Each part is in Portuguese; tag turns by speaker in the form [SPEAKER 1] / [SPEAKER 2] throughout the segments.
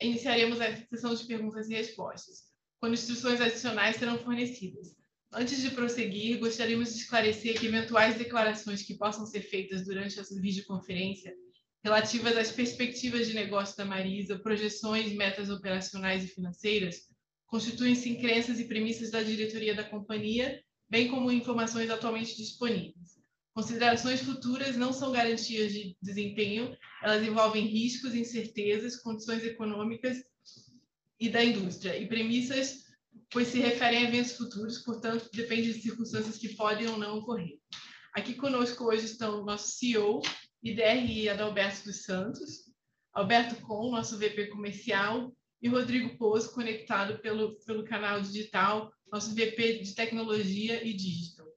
[SPEAKER 1] iniciaremos a sessão de perguntas e respostas, quando instruções adicionais serão fornecidas. Antes de prosseguir, gostaríamos de esclarecer que eventuais declarações que possam ser feitas durante a videoconferência relativas às perspectivas de negócio da Marisa, projeções, metas operacionais e financeiras, constituem-se em crenças e premissas da diretoria da companhia, bem como informações atualmente disponíveis. Considerações futuras não são garantias de desempenho, elas envolvem riscos, incertezas, condições econômicas e da indústria, e premissas, pois se referem a eventos futuros, portanto, depende de circunstâncias que podem ou não ocorrer. Aqui conosco hoje estão o nosso CEO e DRI Adalberto dos Santos, Alberto Com, nosso VP comercial, e Rodrigo Pozo, conectado pelo, pelo canal digital, nosso VP de tecnologia e digital.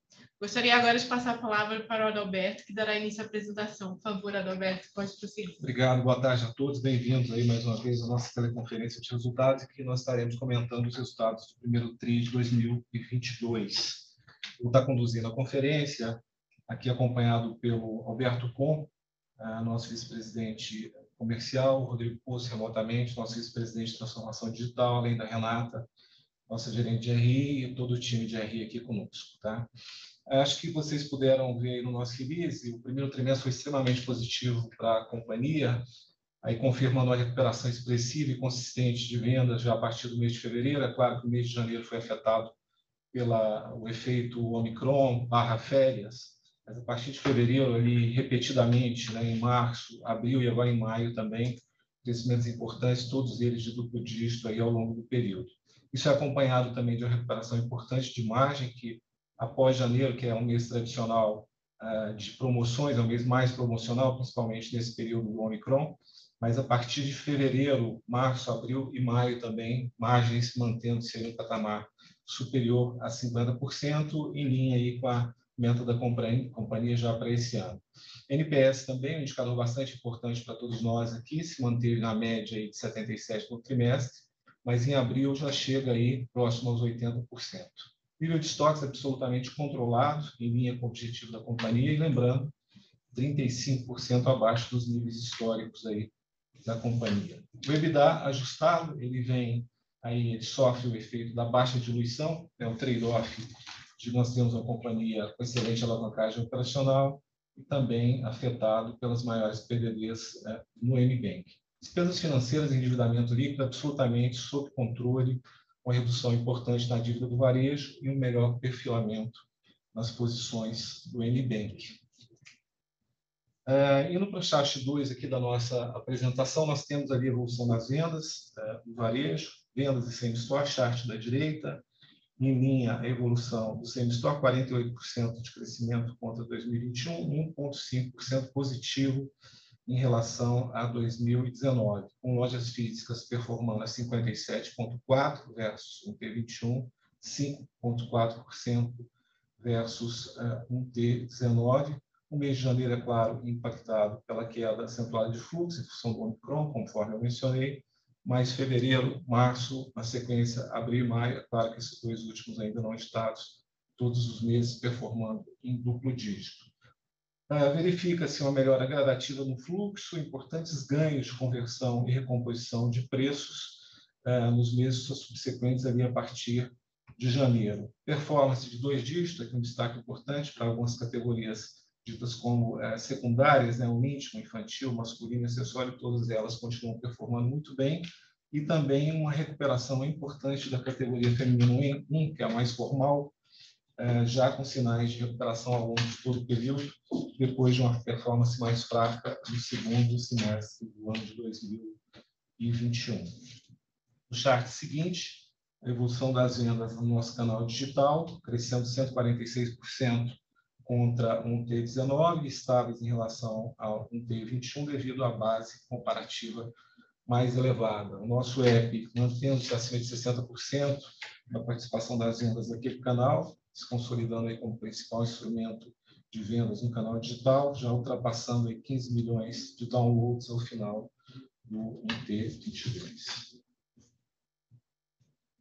[SPEAKER 1] Gostaria agora de passar a palavra para o Adalberto, que dará início à apresentação. Por favor, Adalberto, pode prosseguir.
[SPEAKER 2] Obrigado, boa tarde a todos. Bem-vindos aí mais uma vez à nossa teleconferência de resultados, que nós estaremos comentando os resultados do primeiro TRI de 2022. Vou estar conduzindo a conferência, aqui acompanhado pelo Alberto Com, nosso vice-presidente comercial, Rodrigo Poço, remotamente, nosso vice-presidente de transformação digital, além da Renata, nossa gerente de RI e todo o time de RI aqui conosco. Tá? Acho que vocês puderam ver no nosso release, o primeiro trimestre foi extremamente positivo para a companhia, aí confirmando a recuperação expressiva e consistente de vendas já a partir do mês de fevereiro. É claro que o mês de janeiro foi afetado pelo efeito Omicron barra férias, mas a partir de fevereiro, ali, repetidamente, né, em março, abril e agora em maio também, crescimentos importantes, todos eles de duplo dígito aí ao longo do período. Isso é acompanhado também de uma recuperação importante de margem, que após janeiro, que é um mês tradicional uh, de promoções, é um mês mais promocional, principalmente nesse período do Omicron, mas a partir de fevereiro, março, abril e maio também, margens mantendo-se em um patamar superior a 50%, em linha aí com a meta da companhia já para esse ano. NPS também, um indicador bastante importante para todos nós aqui, se manteve na média aí de 77 no trimestre, mas em abril já chega aí próximo aos 80%. Nível de estoques absolutamente controlado, em linha com o objetivo da companhia, e lembrando, 35% abaixo dos níveis históricos aí da companhia. O EBITDA ajustado, ele vem aí, ele sofre o efeito da baixa diluição, é um trade-off de nós termos uma companhia com excelente alavancagem operacional e também afetado pelas maiores PDDs é, no MBank. Despesas financeiras e endividamento líquido absolutamente sob controle, uma redução importante na dívida do varejo e um melhor perfilamento nas posições do MBank. Uh, indo para o chat 2 aqui da nossa apresentação, nós temos ali a evolução das vendas uh, do varejo, vendas e semi-store, chart da direita, em linha a evolução do semi-store, 48% de crescimento contra 2021, 1,5% positivo em relação a 2019, com lojas físicas performando a 57,4% versus 1T21, 5,4% versus uh, 1T19. O mês de janeiro, é claro, impactado pela queda acentuada de fluxo em função do Omicron, conforme eu mencionei, mas fevereiro, março, na sequência, abril e maio, é claro que esses dois últimos ainda não estados, todos os meses performando em duplo dígito. Uh, Verifica-se uma melhora gradativa no fluxo, importantes ganhos de conversão e recomposição de preços uh, nos meses subsequentes ali a partir de janeiro. Performance de dois dígitos, aqui um destaque importante para algumas categorias ditas como uh, secundárias, né, o íntimo, infantil, masculino, acessório, todas elas continuam performando muito bem, e também uma recuperação importante da categoria feminino 1, que é a mais formal, já com sinais de recuperação ao longo de todo o período, depois de uma performance mais fraca no segundo semestre do ano de 2021. No chart seguinte, a evolução das vendas no nosso canal digital, crescendo 146% contra um T19, estáveis em relação ao um T21 devido à base comparativa mais elevada. O nosso app mantendo-se acima de 60% da participação das vendas daquele canal, se consolidando aí como principal instrumento de vendas no canal digital, já ultrapassando aí 15 milhões de downloads ao final do MT22.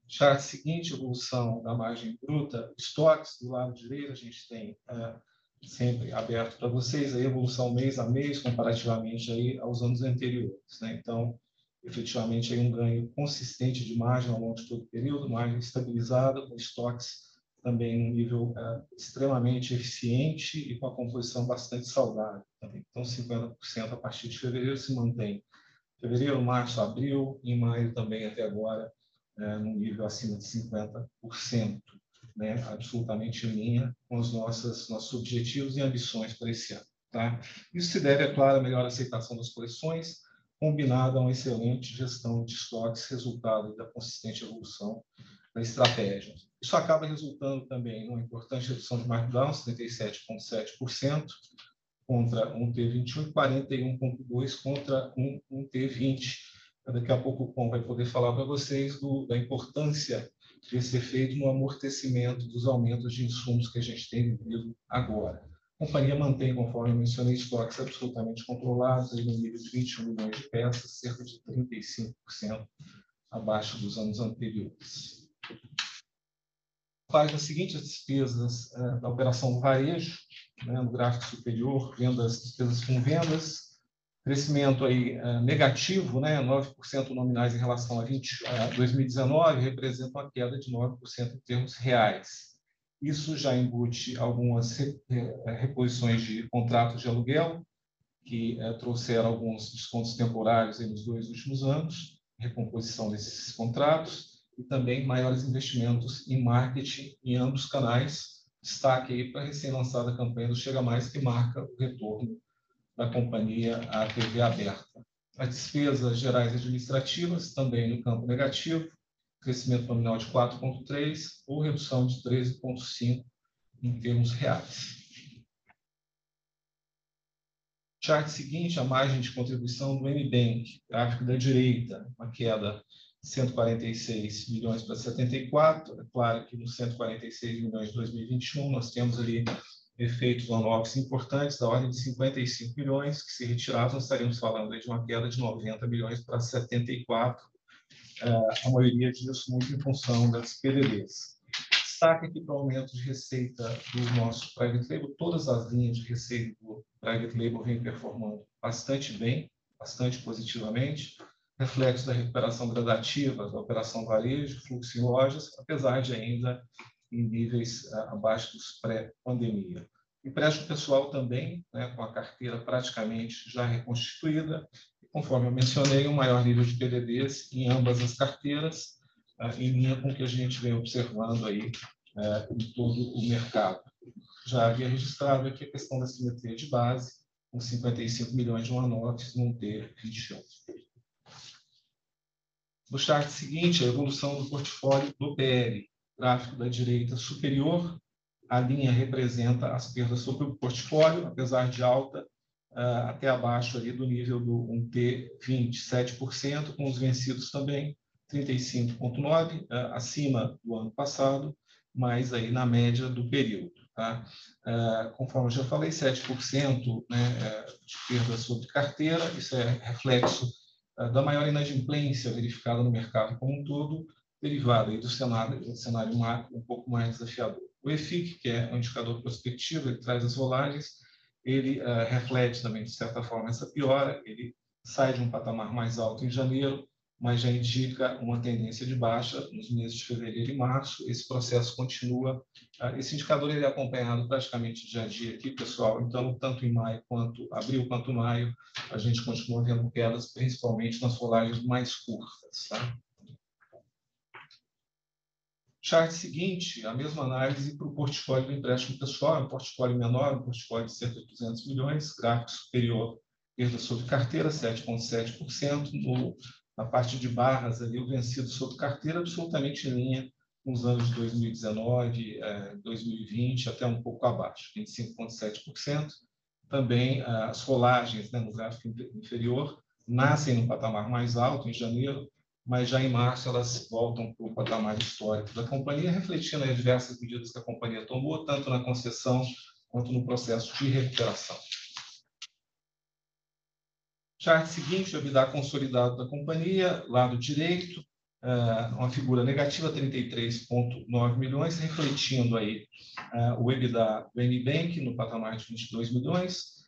[SPEAKER 2] Chart seguinte, evolução da margem bruta, estoques do lado direito, a gente tem uh, sempre aberto para vocês a evolução mês a mês, comparativamente aí aos anos anteriores. Né? Então, efetivamente aí um ganho consistente de margem ao longo de todo o período, margem estabilizada, com estoques também num nível é, extremamente eficiente e com a composição bastante saudável. Também. Então, 50% a partir de fevereiro se mantém. Fevereiro, março, abril, em maio também até agora, é, num nível acima de 50%, né, absolutamente em linha com os nossos, nossos objetivos e ambições para esse ano. Tá? Isso se deve, é claro, à melhor aceitação das coleções, combinada a uma excelente gestão de estoques, resultado da consistente evolução da estratégia. Isso acaba resultando também numa importante redução de markdown, 77,7%, contra um T21 e 41,2% contra um, um T20. Daqui a pouco o Pom vai poder falar para vocês do, da importância desse efeito no amortecimento dos aumentos de insumos que a gente tem vivido agora. A companhia mantém, conforme mencionei, estoques absolutamente controlados, no nível de 21 milhões de peças, cerca de 35% abaixo dos anos anteriores. Página seguinte, as despesas uh, da operação varejo, né, no gráfico superior, vendas, despesas com vendas, crescimento aí uh, negativo, né, 9% nominais em relação a, 20, a 2019, representa uma queda de 9% em termos reais. Isso já embute algumas reposições de contratos de aluguel, que uh, trouxeram alguns descontos temporários nos dois últimos anos, recomposição desses contratos, e também maiores investimentos em marketing em ambos os canais. Destaque aí para a recém-lançada campanha do Chega Mais, que marca o retorno da companhia à TV aberta. As despesas gerais administrativas, também no campo negativo, crescimento nominal de 4,3% ou redução de 13,5% em termos reais. Chart seguinte, a margem de contribuição do MBank, gráfico da direita, uma queda 146 milhões para 74. É claro que nos 146 milhões de 2021 nós temos ali efeitos on-offs importantes da ordem de 55 milhões, que se retirados nós estaríamos falando de uma queda de 90 milhões para 74, é, a maioria disso muito em função das PDDs. Destaque aqui para o aumento de receita do nosso private label, todas as linhas de receita do private label vêm performando bastante bem, bastante positivamente reflexo da recuperação gradativa da operação varejo, fluxo em lojas, apesar de ainda em níveis uh, abaixo dos pré-pandemia. Empréstimo pessoal também, né, com a carteira praticamente já reconstituída, e, conforme eu mencionei, um maior nível de PDDs em ambas as carteiras, uh, em linha com o que a gente vem observando aí uh, em todo o mercado. Já havia registrado aqui a questão da simetria de base, com 55 milhões de one-offs num T21. No chart seguinte, a evolução do portfólio do PL, gráfico da direita superior, a linha representa as perdas sobre o portfólio, apesar de alta, uh, até abaixo ali do nível do 1T 27%, com os vencidos também 35,9%, uh, ah, acima do ano passado, mas aí na média do período. Tá? Uh, conforme já falei, 7% né, eh, de perda sobre carteira, isso é reflexo da maior inadimplência verificada no mercado como um todo, derivada do cenário, do cenário macro um pouco mais desafiador. O EFIC, que é um indicador prospectivo, ele traz as rolagens, ele uh, reflete também, de certa forma, essa piora, ele sai de um patamar mais alto em janeiro, mas já indica uma tendência de baixa nos meses de fevereiro e março. Esse processo continua. Ah, esse indicador ele é acompanhado praticamente dia a dia aqui, pessoal. Então, tanto em maio quanto abril quanto maio, a gente continua vendo quedas, principalmente nas folagens mais curtas. Tá? Chart seguinte, a mesma análise para o portfólio do empréstimo pessoal, um portfólio menor, um portfólio de cerca de 200 milhões, gráfico superior, perda sobre carteira, 7,7%, no na parte de barras ali, o vencido sob carteira absolutamente em linha com os anos de 2019, 2020, até um pouco abaixo, 25,7%. Também as rolagens né, no gráfico inferior nascem no patamar mais alto, em janeiro, mas já em março elas voltam para o patamar histórico da companhia, refletindo as diversas medidas que a companhia tomou, tanto na concessão quanto no processo de recuperação. Chart seguinte, o EBITDA consolidado da companhia, lado direito, uh, uma figura negativa, 33,9 milhões, refletindo aí uh, o EBITDA do NBank no patamar de 22 milhões,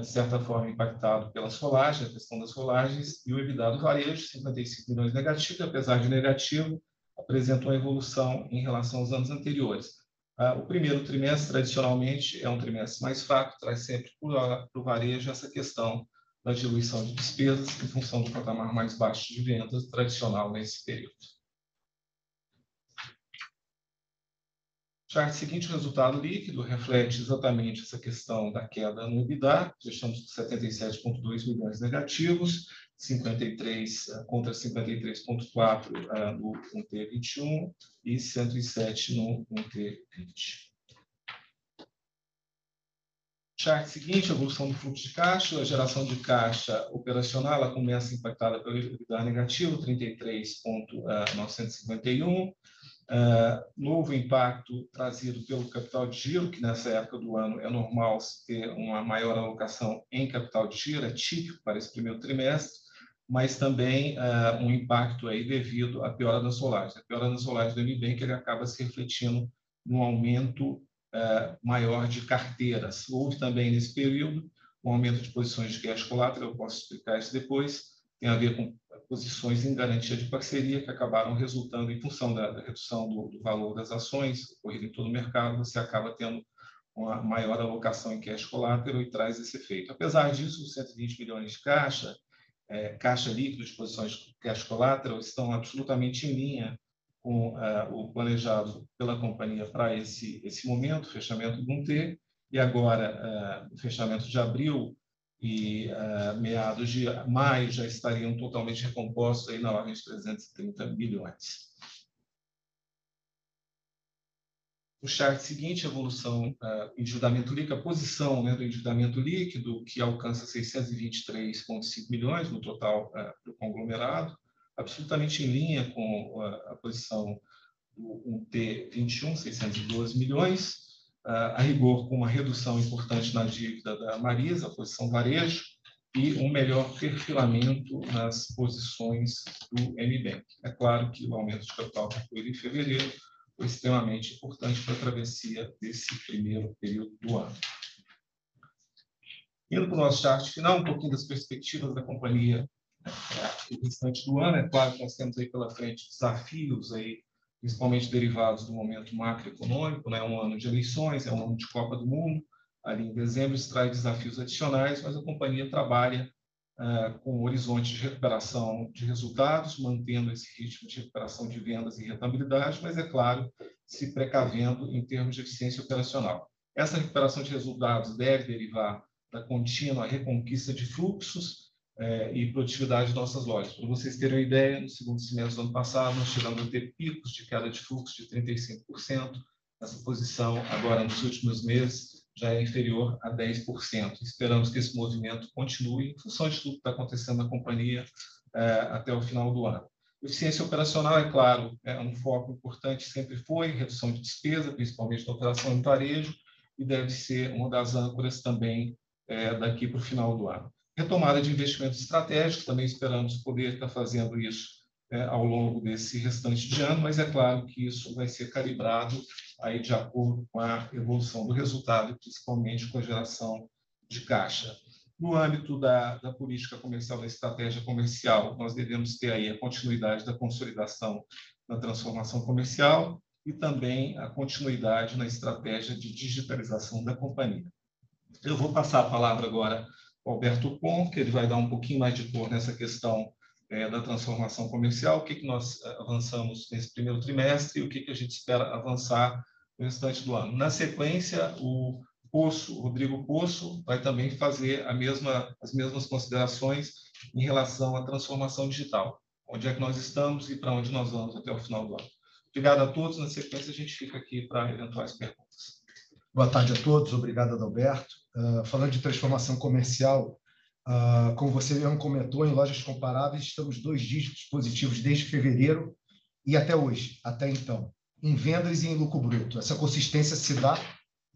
[SPEAKER 2] de certa forma, impactado pela solagem, a questão das solagens, e o EBITDA do varejo, 55 milhões negativo, apesar de negativo, apresenta uma evolução em relação aos anos anteriores. O primeiro trimestre, tradicionalmente, é um trimestre mais fraco, traz sempre para o varejo essa questão da diluição de despesas em função do patamar mais baixo de vendas tradicional nesse período. Chart seguinte, o resultado líquido, reflete exatamente essa questão da queda no EBITDA, já estamos com 77,2 milhões negativos, 53 contra 53,4 no 1T21 e 107 no 1T20. Chart seguinte, evolução do fluxo de caixa, a geração de caixa operacional, ela começa impactada pelo EBITDA negativo, 33,951, Uh, novo impacto trazido pelo capital de giro, que nessa época do ano é normal ter uma maior alocação em capital de giro, é típico para esse primeiro trimestre, mas também uh, um impacto aí devido à piora da solagem. A piora da solagem do MBank ele acaba se refletindo no aumento maior de carteiras. Houve também nesse período um aumento de posições de cash collateral, eu posso explicar isso depois, tem a ver com posições em garantia de parceria que acabaram resultando, em função da, da redução do, do, valor das ações ocorrida em todo o mercado, você acaba tendo uma maior alocação em cash collateral e traz esse efeito. Apesar disso, os 120 milhões de caixa, é, caixa líquido posições de cash collateral estão absolutamente em linha com é, o planejado pela companhia para esse, esse momento, fechamento do 1T, e agora, o fechamento de abril, e uh, meados de maio já estariam totalmente recompostos aí na ordem de 330 bilhões. O chart seguinte, evolução uh, endividamento líquido, a posição né, do endividamento líquido, que alcança 623,5 milhões no total uh, do conglomerado, absolutamente em linha com uh, a posição do 1T21, 612 milhões, a rigor com uma redução importante na dívida da Marisa, a posição varejo, e um melhor perfilamento nas posições do MBank. É claro que o aumento de capital foi em fevereiro foi extremamente importante para a travessia desse primeiro período do ano. Indo para o nosso chart final, um pouquinho das perspectivas da companhia é, restante do ano. É claro que nós temos aí pela frente desafios aí principalmente derivados do momento macroeconômico, né? um ano de eleições, é um ano de Copa do Mundo, ali em dezembro isso traz desafios adicionais, mas a companhia trabalha uh, com um horizonte de recuperação de resultados, mantendo esse ritmo de recuperação de vendas e rentabilidade, mas, é claro, se precavendo em termos de eficiência operacional. Essa recuperação de resultados deve derivar da contínua reconquista de fluxos, é, e produtividade de nossas lojas. Para vocês terem uma ideia, no segundo semestre do ano passado, nós chegamos a ter picos de queda de fluxo de 35%. Essa posição, agora, nos últimos meses, já é inferior a 10%. Esperamos que esse movimento continue em função de tudo que está acontecendo na companhia é, até o final do ano. Eficiência operacional, é claro, é um foco importante, sempre foi, redução de despesa, principalmente na operação em varejo, e deve ser uma das âncoras também é, daqui para o final do ano. Retomada de investimentos estratégicos, também esperamos poder estar fazendo isso é, ao longo desse restante de ano, mas é claro que isso vai ser calibrado aí de acordo com a evolução do resultado, principalmente com a geração de caixa. No âmbito da, da política comercial, da estratégia comercial, nós devemos ter aí a continuidade da consolidação na transformação comercial e também a continuidade na estratégia de digitalização da companhia. Eu vou passar a palavra agora Alberto Pon, que ele vai dar um pouquinho mais de cor nessa questão é, da transformação comercial, o que, que nós avançamos nesse primeiro trimestre e o que, que a gente espera avançar no restante do ano. Na sequência, o Poço, Rodrigo Poço, vai também fazer mesma, as mesmas considerações em relação à transformação digital. Onde é que nós estamos e para onde nós vamos até o final do ano. Obrigado a todos. Na sequência, a gente fica aqui para eventuais perguntas.
[SPEAKER 3] Boa tarde a todos. Obrigado, Adalberto. Uh, falando de transformação comercial, uh, como você mesmo comentou, em lojas comparáveis, estamos dois dígitos positivos desde fevereiro e até hoje, até então, em vendas e em lucro bruto. Essa consistência se dá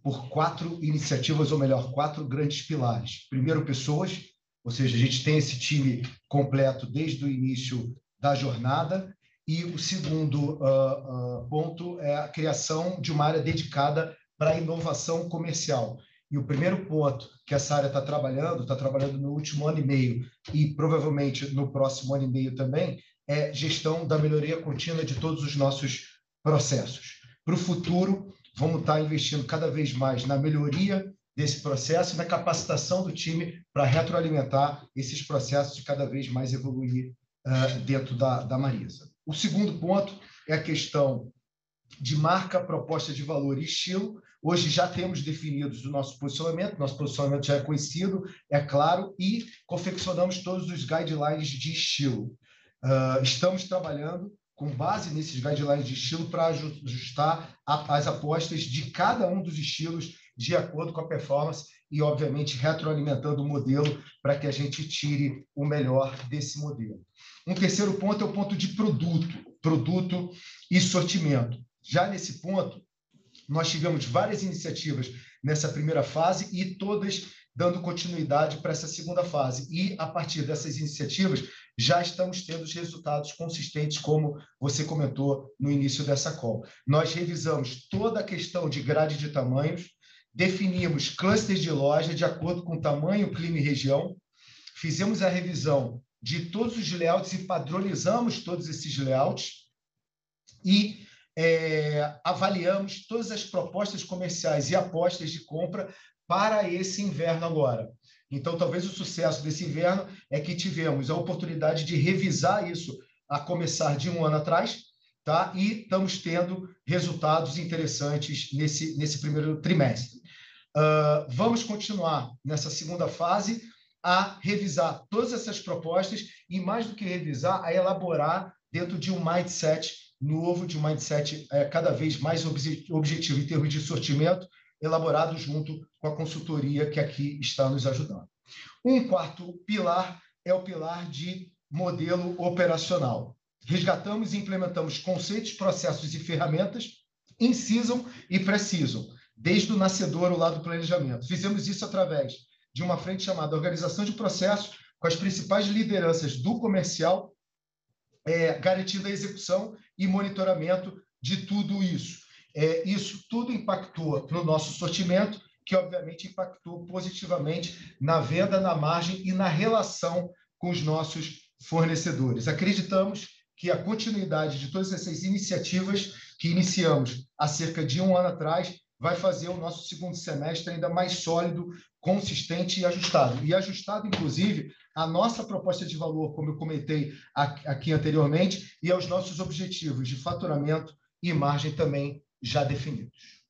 [SPEAKER 3] por quatro iniciativas, ou melhor, quatro grandes pilares. Primeiro, pessoas, ou seja, a gente tem esse time completo desde o início da jornada. E o segundo uh, ponto é a criação de uma área dedicada para a inovação comercial. E o primeiro ponto que essa área está trabalhando, está trabalhando no último ano e meio e provavelmente no próximo ano e meio também, é gestão da melhoria contínua de todos os nossos processos. Para o futuro, vamos estar tá investindo cada vez mais na melhoria desse processo e na capacitação do time para retroalimentar esses processos e cada vez mais evoluir uh, dentro da, da Marisa. O segundo ponto é a questão de marca, proposta de valor e estilo. Hoje já temos definidos o nosso posicionamento, nosso posicionamento já é conhecido, é claro, e confeccionamos todos os guidelines de estilo. Uh, estamos trabalhando com base nesses guidelines de estilo para ajustar a, as apostas de cada um dos estilos de acordo com a performance e, obviamente, retroalimentando o modelo para que a gente tire o melhor desse modelo. Um terceiro ponto é o ponto de produto, produto e sortimento. Já nesse ponto, nós tivemos várias iniciativas nessa primeira fase e todas dando continuidade para essa segunda fase. E, a partir dessas iniciativas, já estamos tendo os resultados consistentes, como você comentou no início dessa call. Nós revisamos toda a questão de grade de tamanhos, definimos clusters de loja de acordo com tamanho, clima e região, fizemos a revisão de todos os layouts e padronizamos todos esses layouts e é, avaliamos todas as propostas comerciais e apostas de compra para esse inverno agora. Então, talvez o sucesso desse inverno é que tivemos a oportunidade de revisar isso a começar de um ano atrás, tá? E estamos tendo resultados interessantes nesse, nesse primeiro trimestre. Uh, vamos continuar nessa segunda fase a revisar todas essas propostas e, mais do que revisar, a elaborar dentro de um mindset novo, de um mindset é, cada vez mais objetivo em termos de sortimento, elaborado junto com a consultoria que aqui está nos ajudando. Um quarto pilar é o pilar de modelo operacional. Resgatamos e implementamos conceitos, processos e ferramentas incisam e precisam, desde o nascedor lá do planejamento. Fizemos isso através de uma frente chamada Organização de Processos, com as principais lideranças do comercial, é, garantindo a execução e monitoramento de tudo isso. É, isso tudo impactou no nosso sortimento, que obviamente impactou positivamente na venda, na margem e na relação com os nossos fornecedores. Acreditamos que a continuidade de todas essas iniciativas que iniciamos há cerca de um ano atrás vai fazer o nosso segundo semestre ainda mais sólido, consistente e ajustado. E ajustado, inclusive, à nossa proposta de valor, como eu comentei aqui anteriormente, e aos nossos objetivos de faturamento e margem também já definidos.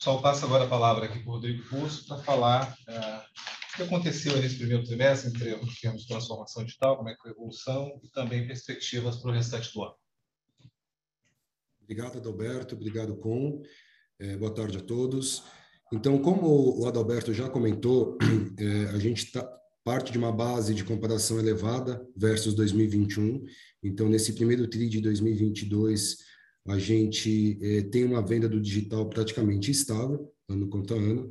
[SPEAKER 2] Só passo agora a palavra aqui para o Rodrigo Curso para falar uh, o que aconteceu nesse primeiro trimestre em termos de transformação digital, como é que foi a evolução e também perspectivas para o restante do ano.
[SPEAKER 4] Obrigado, Adalberto. Obrigado, Com. É, boa tarde a todos. Então, como o Adalberto já comentou, é, a gente tá, parte de uma base de comparação elevada versus 2021. Então, nesse primeiro TRI de 2022, a gente é, tem uma venda do digital praticamente estável, ano contra ano.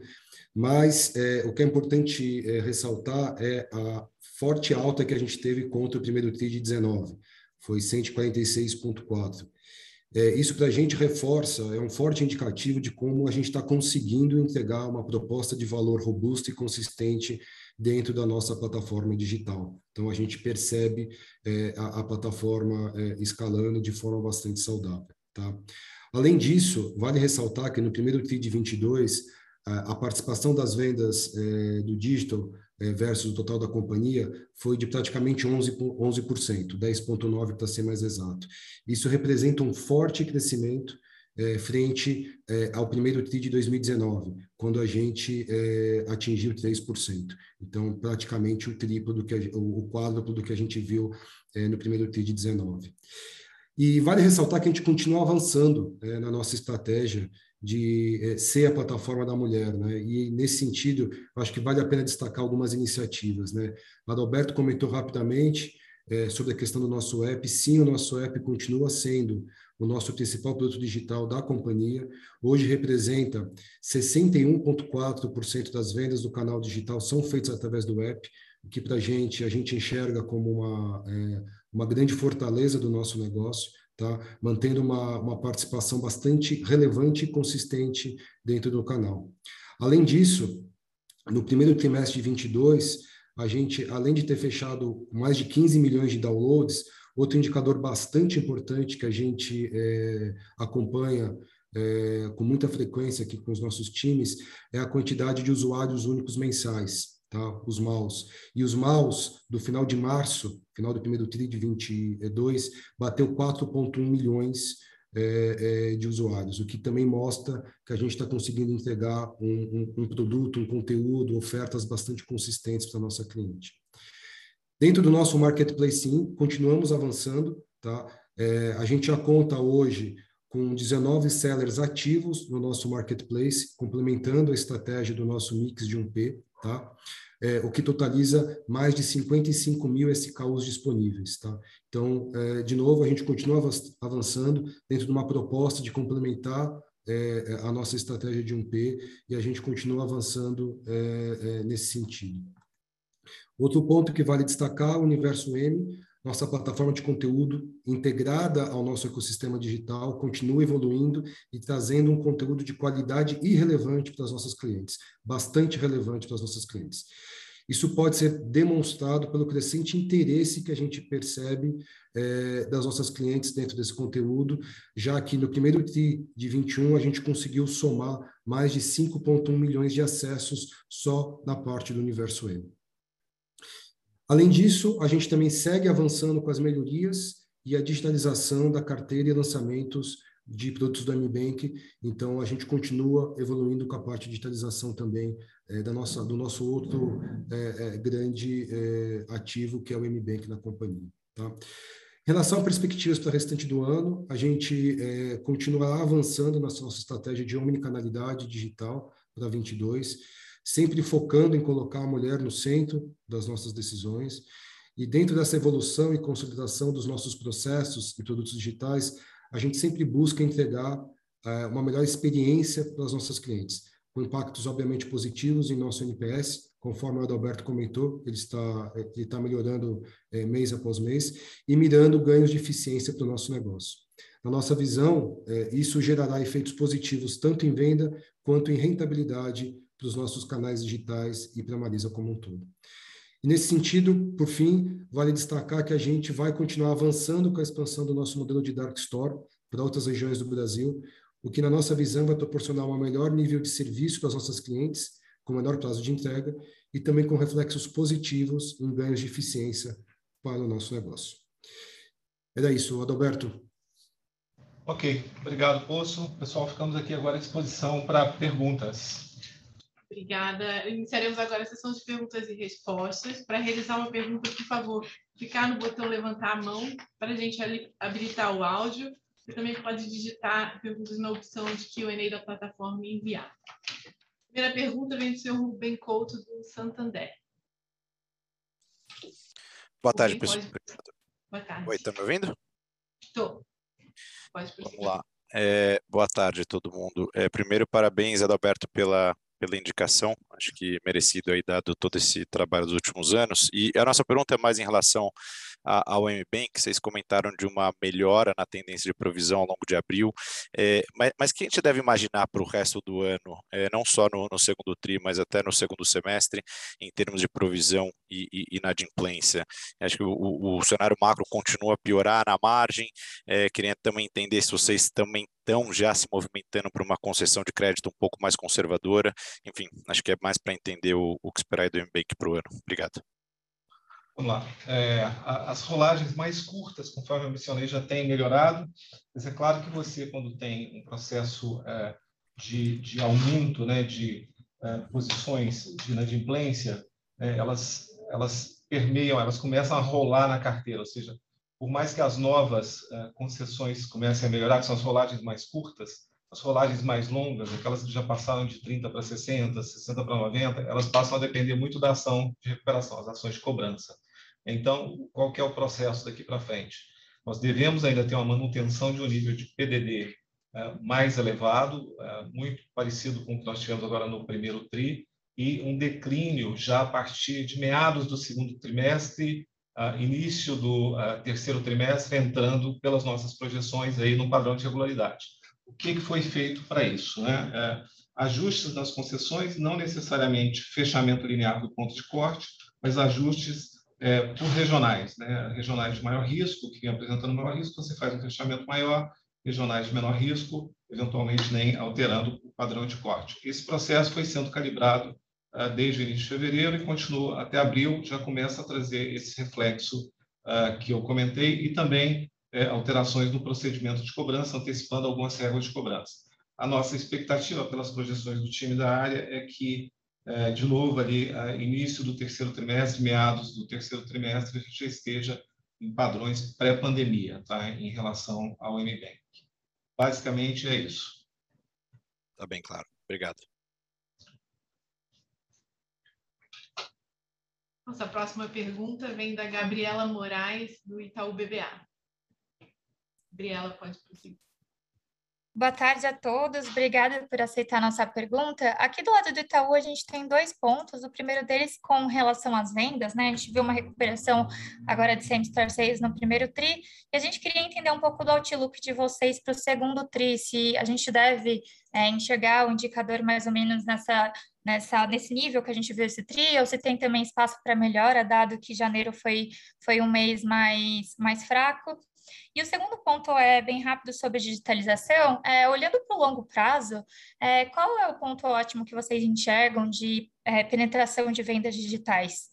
[SPEAKER 4] Mas é, o que é importante é, ressaltar é a forte alta que a gente teve contra o primeiro TRI de 19, foi 146,4. É, isso para a gente reforça, é um forte indicativo de como a gente está conseguindo entregar uma proposta de valor robusta e consistente dentro da nossa plataforma digital. Então, a gente percebe é, a, a, plataforma é, escalando de forma bastante saudável. Tá? Além disso, vale ressaltar que no primeiro TRI de 22, a, a participação das vendas é, do digital versus o total da companhia foi de praticamente 11%, 11% 10,9% para ser mais exato. Isso representa um forte crescimento é, frente é, ao primeiro TRI de 2019, quando a gente atingiu 3%. Então, praticamente o triplo do que a, o quádruplo do que a gente viu no primeiro TRI de 19. E vale ressaltar que a gente continua avançando na nossa estratégia de é, ser a plataforma da mulher, né? E nesse sentido, acho que vale a pena destacar algumas iniciativas, né? Adalberto comentou rapidamente é, sobre a questão do nosso app. Sim, o nosso app continua sendo o nosso principal produto digital da companhia. Hoje representa 61,4% das vendas do canal digital são feitas através do app, o que para a gente a gente enxerga como uma é, uma grande fortaleza do nosso negócio tá? mantendo uma, uma participação bastante relevante e consistente dentro do canal. Além disso, no primeiro trimestre de 22, a gente, além de ter fechado mais de 15 milhões de downloads, outro indicador bastante importante que a gente é, acompanha é, com muita frequência aqui com os nossos times é a quantidade de usuários únicos mensais, tá? Os maus. E os maus, do final de março, final do primeiro TRI de 22, bateu 4,1 milhões é, é, de usuários, o que também mostra que a gente está conseguindo entregar um, um, um, produto, um conteúdo, ofertas bastante consistentes para a nossa cliente. Dentro do nosso marketplace, sim, continuamos avançando, tá? É, a gente já conta hoje com 19 sellers ativos no nosso marketplace, complementando a estratégia do nosso mix de 1P, tá? É, o que totaliza mais de 55 mil SKUs disponíveis. Tá? Então, é, de novo, a gente continua avançando dentro de uma proposta de complementar é, a nossa estratégia de 1P e a gente continua avançando é, é, nesse sentido. Outro ponto que vale destacar, o Universo M, nossa plataforma de conteúdo integrada ao nosso ecossistema digital continua evoluindo e trazendo um conteúdo de qualidade e relevante para as nossas clientes, bastante relevante para as nossas clientes. Isso pode ser demonstrado pelo crescente interesse que a gente percebe é, das nossas clientes dentro desse conteúdo, já que no primeiro TRI de 21 a gente conseguiu somar mais de 5,1 milhões de acessos só na parte do universo M. Além disso, a gente também segue avançando com as melhorias e a digitalização da carteira e lançamentos de produtos do MBank. Então, a gente continua evoluindo com a parte de digitalização também é, da nossa, do nosso outro é, é, grande ativo, que é o MBank na companhia. Tá? Em relação a perspectivas para o restante do ano, a gente continuará avançando na nossa estratégia de omnicanalidade digital para 22 sempre focando em colocar a mulher no centro das nossas decisões. E dentro dessa evolução e consolidação dos nossos processos e produtos digitais, a gente sempre busca entregar uh, uma melhor experiência para os nossos clientes, com impactos obviamente positivos em nosso NPS, conforme o Adalberto comentou, ele está, ele está melhorando é, mês após mês e mirando ganhos de eficiência para o nosso negócio. Na nossa visão, é, isso gerará efeitos positivos tanto em venda quanto em rentabilidade para os nossos canais digitais e para a Marisa como um todo. E nesse sentido, por fim, vale destacar que a gente vai continuar avançando com a expansão do nosso modelo de Dark Store para outras regiões do Brasil, o que, na nossa visão, vai proporcionar um maior nível de serviço para as nossas clientes, com menor prazo de entrega e também com reflexos positivos em ganhos de eficiência para o nosso negócio. Era isso, Adalberto.
[SPEAKER 2] Ok, obrigado, Poço. Pessoal, ficamos aqui agora à disposição para perguntas.
[SPEAKER 1] Obrigada. Iniciaremos agora a sessão de perguntas e respostas. Para realizar uma pergunta, por favor, clicar no botão levantar a mão para a gente habilitar o áudio. Você também pode digitar perguntas na opção de Q&A da plataforma e enviar. A primeira pergunta vem do senhor Rubem Couto, do Santander.
[SPEAKER 5] Boa tarde, pessoal.
[SPEAKER 1] Boa tarde.
[SPEAKER 5] Oi, está me ouvindo?
[SPEAKER 1] Estou. Pode
[SPEAKER 5] prosseguir. Vamos lá. É, boa tarde, todo mundo. É, primeiro, parabéns, Adalberto, pela pela indicação, acho que merecido aí dado todo esse trabalho dos últimos anos. E a nossa pergunta é mais em relação ao MBank, vocês comentaram de uma melhora na tendência de provisão ao longo de abril, é, mas, mas que a gente deve imaginar para o resto do ano, é, não só no, no, segundo TRI, mas até no segundo semestre, em termos de provisão e, e inadimplência? Acho que o, o, cenário macro continua a piorar na margem, é, queria também entender se vocês também estão já se movimentando para uma concessão de crédito um pouco mais conservadora, enfim, acho que é mais para entender o, o que esperar do MBank para o ano. Obrigado.
[SPEAKER 2] Vamos lá. É, as rolagens mais curtas, conforme eu mencionei, já têm melhorado, mas é claro que você, quando tem um processo é, de, de, aumento né, de é, posições de inadimplência, é, elas, elas permeiam, elas começam a rolar na carteira, ou seja, por mais que as novas é, concessões comecem a melhorar, que são as rolagens mais curtas, as rolagens mais longas, aquelas que já passaram de 30 para 60, 60 para 90, elas passam a depender muito da ação de recuperação, as ações de cobrança. Então, qual que é o processo daqui para frente? Nós devemos ainda ter uma manutenção de um nível de PDD é, mais elevado, é, muito parecido com o que nós tivemos agora no primeiro TRI, e um declínio já a partir de meados do segundo trimestre início do terceiro trimestre entrando pelas nossas projeções aí no padrão de regularidade. O que, que foi feito para isso? Né? É, ajustes nas concessões, não necessariamente fechamento linear do ponto de corte, mas ajustes é, por regionais, né? regionais de maior risco, que apresentando maior risco, você faz um fechamento maior, regionais de menor risco, eventualmente nem alterando o padrão de corte. Esse processo foi sendo calibrado uh, desde o início de fevereiro e continua até abril, já começa a trazer esse reflexo uh, que eu comentei e também uh, alterações no procedimento de cobrança, antecipando algumas regras de cobrança. A nossa expectativa pelas projeções do time da área é que, de novo, ali, início do terceiro trimestre, meados do terceiro trimestre, a gente já esteja em padrões pré-pandemia, tá? em relação ao MBank. Basicamente é isso.
[SPEAKER 5] Está bem claro. Obrigado.
[SPEAKER 1] Nossa próxima pergunta vem da Gabriela Moraes, do Itaú BBA. Gabriela, pode prosseguir.
[SPEAKER 6] Boa tarde a todos, obrigada por aceitar nossa pergunta. Aqui do lado do Itaú, a gente tem dois pontos. O primeiro deles com relação às vendas, né? A gente viu uma recuperação agora de same-store sales no primeiro TRI, e a gente queria entender um pouco do outlook de vocês para o segundo TRI, se a gente deve é, enxergar o indicador mais ou menos nessa, nessa, nesse nível que a gente viu esse TRI, ou se tem também espaço para melhora, dado que janeiro foi, foi um mês mais, mais fraco. E o segundo ponto é bem rápido sobre digitalização. É, olhando para o longo prazo, é, qual é o ponto ótimo que vocês enxergam de é, penetração de vendas digitais?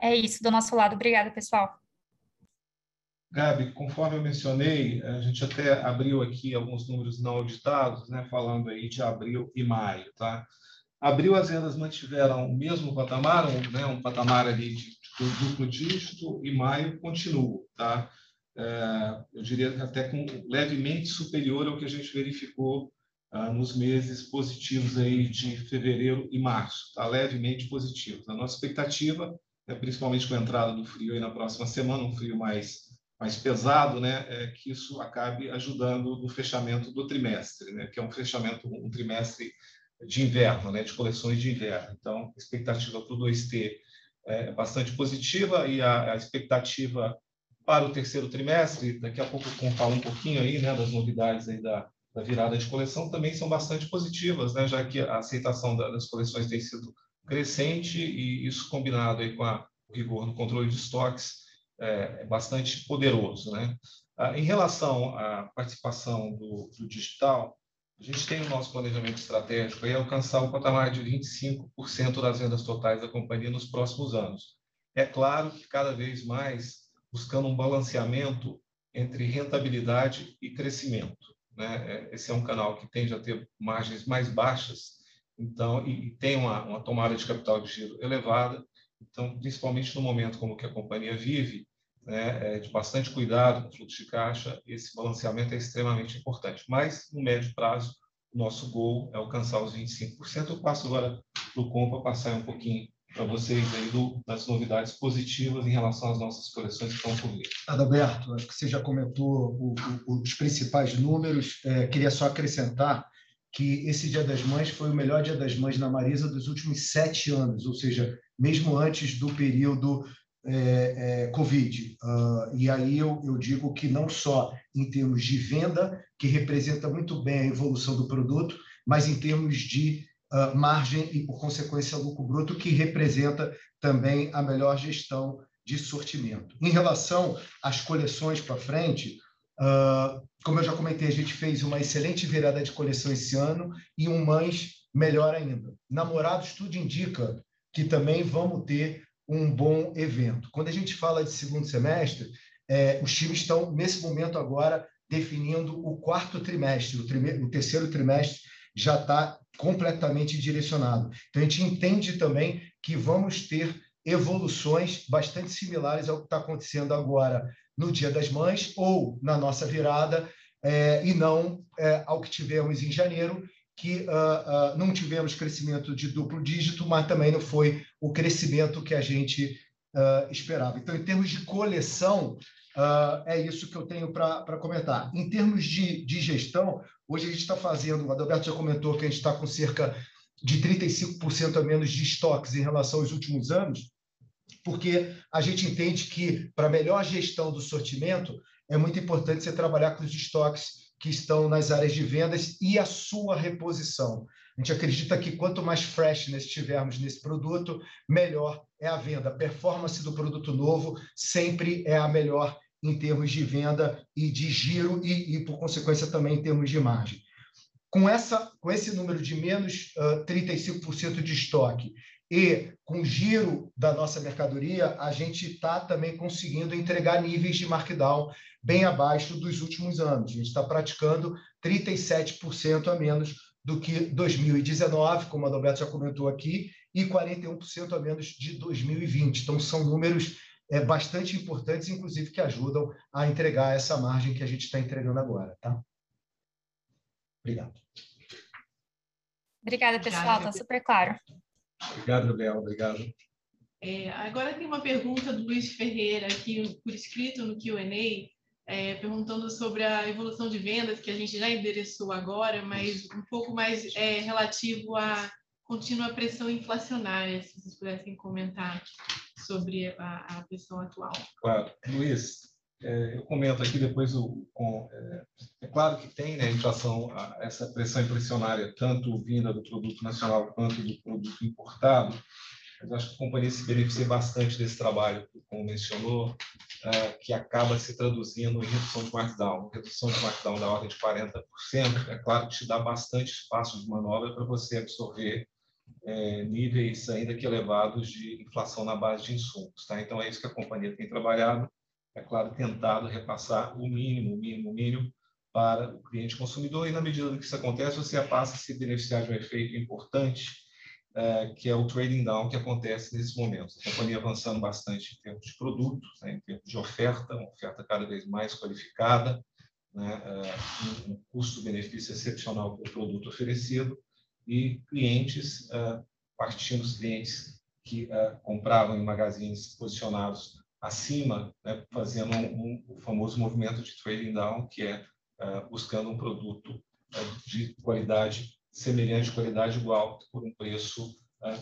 [SPEAKER 6] É isso do nosso lado. Obrigada, pessoal.
[SPEAKER 2] Gabi, conforme eu mencionei, a gente até abriu aqui alguns números não auditados, né, falando aí de abril e maio, tá? Abril as vendas mantiveram o mesmo patamar, um, né, um patamar ali de, de duplo dígito, e maio continua, tá? É, eu diria até com levemente superior ao que a gente verificou ah, nos meses positivos aí de fevereiro e março, tá? levemente positivos. A nossa expectativa, é, principalmente com a entrada do frio aí na próxima semana, um frio mais mais pesado, né, é que isso acabe ajudando no fechamento do trimestre, né, que é um fechamento um trimestre de inverno, né, de coleções de inverno. Então, a expectativa para o 2T é bastante positiva e a, a expectativa para o terceiro trimestre, daqui a pouco eu falo um pouquinho aí, né, das novidades aí da, da virada de coleção, também são bastante positivas, né, já que a aceitação das coleções tem sido crescente e isso combinado aí com a, o rigor no controle de estoques é, é bastante poderoso, né. Ah, em relação à participação do, do digital, a gente tem o nosso planejamento estratégico aí alcançar o patamar de 25% das vendas totais da companhia nos próximos anos. É claro que cada vez mais buscando um balanceamento entre rentabilidade e crescimento. Né? É, esse é um canal que tende a ter margens mais baixas, então e, tem uma, uma, tomada de capital de giro elevada. Então, principalmente no momento como que a companhia vive, né, é, de bastante cuidado com fluxo de caixa, esse balanceamento é extremamente importante. Mas no médio prazo, o nosso gol é alcançar os 25%. Eu passo agora para o Compa passar um pouquinho para vocês aí do, das novidades positivas em relação às nossas coleções que estão por vir.
[SPEAKER 3] Adalberto, acho que você já comentou o, o, os principais números. É, queria só acrescentar que esse Dia das Mães foi o melhor Dia das Mães na Marisa dos últimos sete anos, ou seja, mesmo antes do período é, é, Covid. Uh, e aí eu, eu digo que não só em termos de venda, que representa muito bem a evolução do produto, mas em termos de uh, margem e, por consequência, lucro bruto, que representa também a melhor gestão de sortimento. Em relação às coleções para frente, uh, como eu já comentei, a gente fez uma excelente virada de coleção esse ano e um Mães melhor ainda. Namorados, tudo indica que também vamos ter um bom evento. Quando a gente fala de segundo semestre, é, os times estão, nesse momento agora, definindo o quarto trimestre, o, o terceiro trimestre já está completamente direcionado. Então, a gente entende também que vamos ter evoluções bastante similares ao que está acontecendo agora no Dia das Mães ou na nossa virada, é, e não é, ao que tivemos em janeiro, que uh, uh, não tivemos crescimento de duplo dígito, mas também não foi o crescimento que a gente uh, esperava. Então, em termos de coleção, é isso que eu tenho para comentar. Em termos de, de gestão, Hoje a gente está fazendo, o Adalberto já comentou que a gente está com cerca de 35% a menos de estoques em relação aos últimos anos, porque a gente entende que, para melhor gestão do sortimento, é muito importante você trabalhar com os estoques que estão nas áreas de vendas e a sua reposição. A gente acredita que quanto mais freshness tivermos nesse produto, melhor é a venda. A performance do produto novo sempre é a melhor em termos de venda e de giro e, e por consequência, também em termos de margem. Com, essa, com esse número de menos uh, 35% de estoque e com o giro da nossa mercadoria, a gente está também conseguindo entregar níveis de markdown bem abaixo dos últimos anos. A gente está praticando 37% a menos do que 2019, como a Adalberto já comentou aqui, e 41% a menos de 2020. Então, são números é, bastante importantes, inclusive, que ajudam a entregar essa margem que a gente está entregando agora. Tá? Obrigado.
[SPEAKER 6] Obrigada, pessoal. Está super claro.
[SPEAKER 2] Obrigado, Gabriel. Obrigado.
[SPEAKER 1] É, agora tem uma pergunta do Luiz Ferreira aqui por escrito no Q&A, é, perguntando sobre a evolução de vendas, que a gente já endereçou agora, mas um pouco mais é, relativo à contínua pressão inflacionária, se vocês pudessem comentar sobre a, a pressão atual.
[SPEAKER 2] Claro. Luiz, é, eu comento aqui depois o, com, é, é, claro que tem né, inflação, essa pressão inflacionária, tanto vinda do produto nacional quanto do produto importado, mas acho que a companhia se beneficia bastante desse trabalho, como mencionou, é, que acaba se traduzindo em redução de markdown. Redução de markdown da ordem de 40%, é claro que te dá bastante espaço de manobra para você absorver é, níveis ainda que elevados de inflação na base de insumos. Tá? Então, é isso que a companhia tem trabalhado é claro, tentado repassar o mínimo, o mínimo, o mínimo para o cliente consumidor, e na medida que isso acontece, você passa a se beneficiar de um efeito importante, é, que é o trading down que acontece nesses momentos. A companhia avançando bastante em termos de produto, né, em termos de oferta, uma oferta cada vez mais qualificada, né, é, um custo-benefício excepcional para o produto oferecido, e clientes, é, partindo dos clientes que é, compravam em magazines posicionados acima, né, fazendo um, um, o famoso movimento de trading down, que é uh, buscando um produto de qualidade semelhante, qualidade igual, por um preço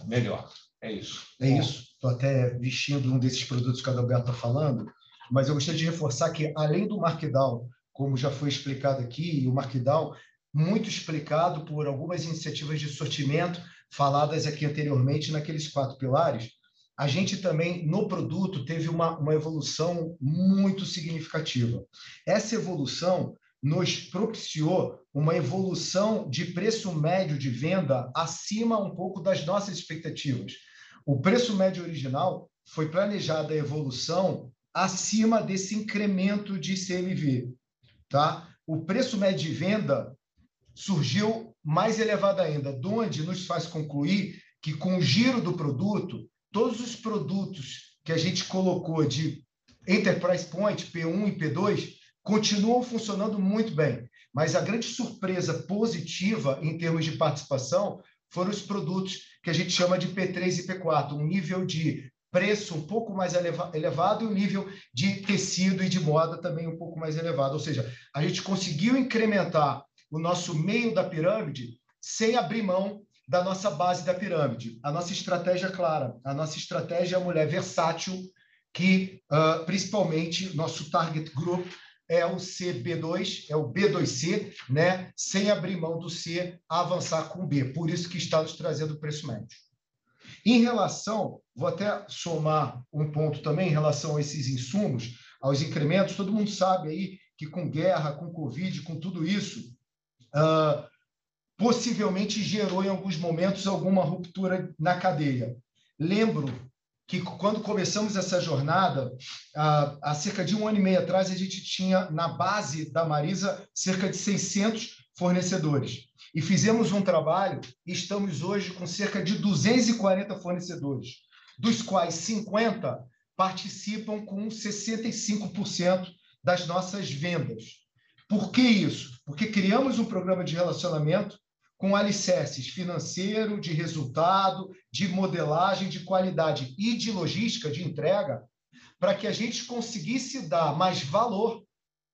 [SPEAKER 2] melhor. É isso.
[SPEAKER 3] É isso. Estou até vestindo um desses produtos que a Adalberto está falando, mas eu gostaria de reforçar que, além do markdown, como já foi explicado aqui, o markdown, muito explicado por algumas iniciativas de sortimento faladas aqui anteriormente naqueles quatro pilares, a gente também, no produto, teve uma, uma evolução muito significativa. Essa evolução nos propiciou uma evolução de preço médio de venda acima um pouco das nossas expectativas. O preço médio original foi planejada a evolução acima desse incremento de CMV, tá? O preço médio de venda surgiu mais elevado ainda, onde nos faz concluir que com o giro do produto todos os produtos que a gente colocou de Enterprise Point, P1 e P2, continuam funcionando muito bem. Mas a grande surpresa positiva em termos de participação foram os produtos que a gente chama de P3 e P4, um nível de preço um pouco mais elevado e um nível de tecido e de moda também um pouco mais elevado. Ou seja, a gente conseguiu incrementar o nosso meio da pirâmide sem abrir mão da nossa base da pirâmide. A nossa estratégia é clara, a nossa estratégia é a mulher versátil, que uh, principalmente nosso target group é o CB2, é o B2C, né? sem abrir mão do C, avançar com o B. Por isso que está nos trazendo o preço médio. Em relação, vou até somar um ponto também em relação a esses insumos, aos incrementos, todo mundo sabe aí que com guerra, com Covid, com tudo isso, uh, possivelmente gerou em alguns momentos alguma ruptura na cadeia. Lembro que quando começamos essa jornada, há, cerca de um ano e meio atrás, a gente tinha na base da Marisa cerca de 600 fornecedores. E fizemos um trabalho e estamos hoje com cerca de 240 fornecedores, dos quais 50 participam com 65% das nossas vendas. Por que isso? Porque criamos um programa de relacionamento com alicerces financeiro, de resultado, de modelagem, de qualidade e de logística de entrega, para que a gente conseguisse dar mais valor,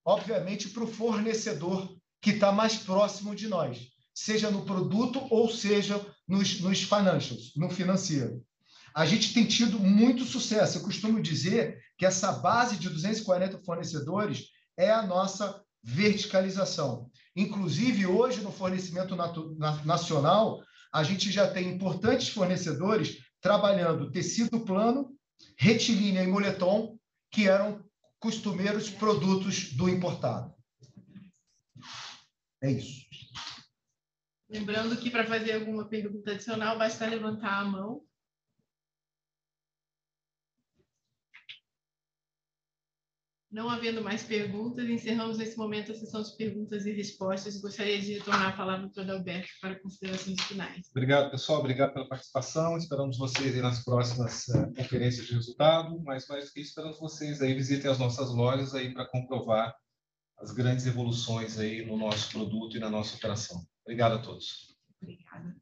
[SPEAKER 3] obviamente, para o fornecedor que está mais próximo de nós, seja no produto ou seja nos, nos financials, no financeiro. a gente tem tido muito sucesso. Eu costumo dizer que essa base de 240 fornecedores é a nossa verticalização. Inclusive, hoje, no fornecimento nacional, a gente já tem importantes fornecedores trabalhando tecido plano, retilínea e moletom, que eram costumeiros produtos do importado. É isso.
[SPEAKER 1] Lembrando que para fazer alguma pergunta adicional, basta levantar a mão. Não havendo mais perguntas, encerramos nesse momento a sessão de perguntas e respostas. Gostaria de retornar a palavra para o Adalberto para considerações finais.
[SPEAKER 2] Obrigado, pessoal. Obrigado pela participação. Esperamos vocês nas próximas uh, conferências de resultado. Mas, mais do que isso, esperamos vocês aí visitem as nossas lojas aí para comprovar as grandes evoluções aí no nosso produto e na nossa operação. Obrigado a todos.
[SPEAKER 1] Obrigada.